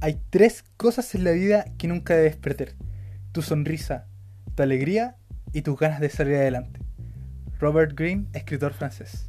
Hay tres cosas en la vida que nunca debes perder. Tu sonrisa, tu alegría y tus ganas de salir adelante. Robert Greene, escritor francés.